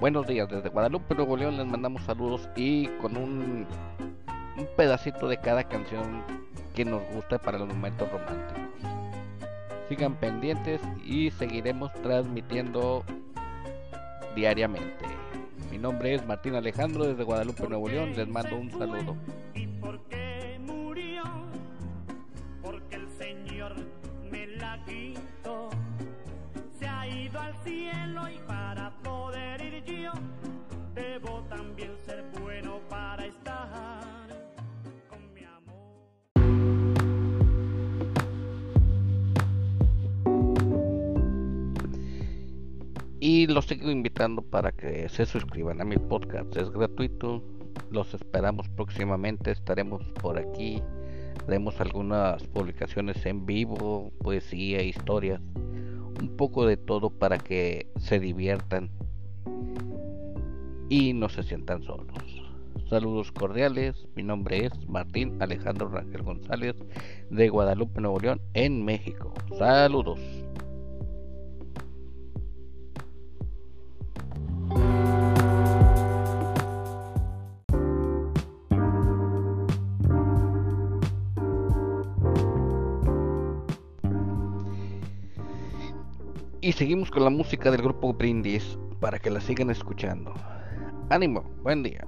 Buenos días desde Guadalupe, Nuevo León. Les mandamos saludos y con un, pedacito de cada canción que nos guste para los momentos románticos. Sigan pendientes y seguiremos transmitiendo diariamente. Mi nombre es Martín Alejandro desde Guadalupe, Nuevo León. Les mando un saludo. ¿Y por qué murió? Porque el Señor me la. Se ha ido al cielo y para Y los sigo invitando para que se suscriban a mi podcast. Es gratuito. Los esperamos próximamente. Estaremos por aquí. Haremos algunas publicaciones en vivo, poesía, historias. Un poco de todo para que se diviertan y no se sientan solos. Saludos cordiales. Mi nombre es Martín Alejandro Rangel González de Guadalupe, Nuevo León, en México. Saludos. Y seguimos con la música del grupo Brindis para que la sigan escuchando. Ánimo, buen día.